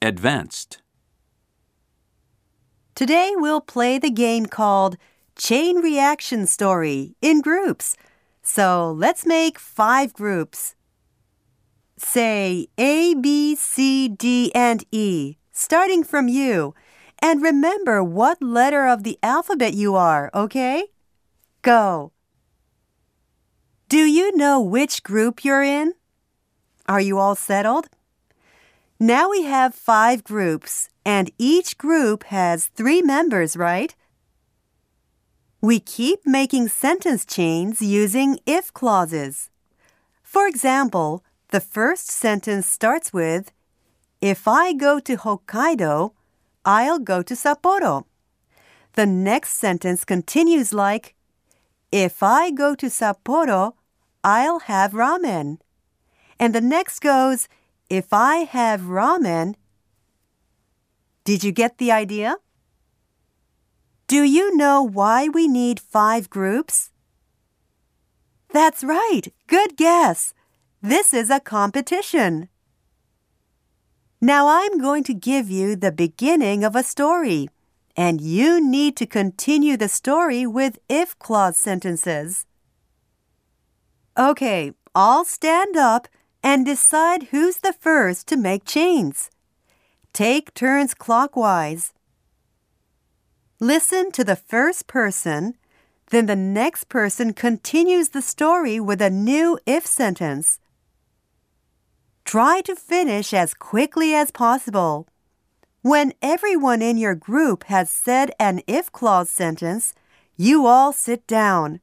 Advanced. Today we'll play the game called Chain Reaction Story in groups. So let's make five groups. Say A, B, C, D, and E, starting from you. And remember what letter of the alphabet you are, okay? Go. Do you know which group you're in? Are you all settled? Now we have five groups, and each group has three members, right? We keep making sentence chains using if clauses. For example, the first sentence starts with If I go to Hokkaido, I'll go to Sapporo. The next sentence continues like If I go to Sapporo, I'll have ramen. And the next goes If I have ramen. Did you get the idea? Do you know why we need five groups? That's right. Good guess. This is a competition. Now I'm going to give you the beginning of a story, and you need to continue the story with if clause sentences. Okay, all stand up and decide who's the first to make chains. Take turns clockwise. Listen to the first person, then the next person continues the story with a new if sentence. Try to finish as quickly as possible. When everyone in your group has said an if clause sentence, you all sit down.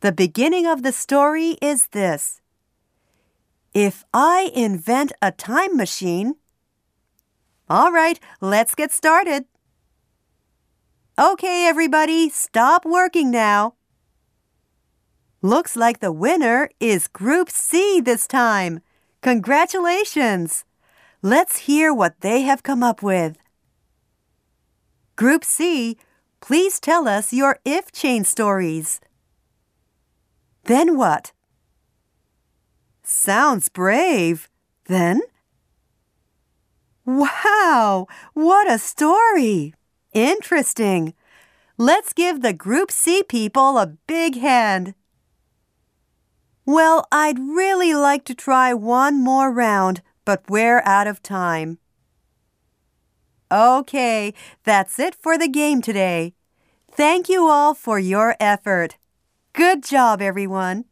The beginning of the story is this If I invent a time machine. All right, let's get started. Okay, everybody, stop working now. Looks like the winner is Group C this time. Congratulations! Let's hear what they have come up with. Group C, please tell us your if chain stories. Then what? Sounds brave. Then? Wow, what a story! Interesting. Let's give the Group C people a big hand. Well, I'd really like to try one more round, but we're out of time. Okay, that's it for the game today. Thank you all for your effort. Good job, everyone.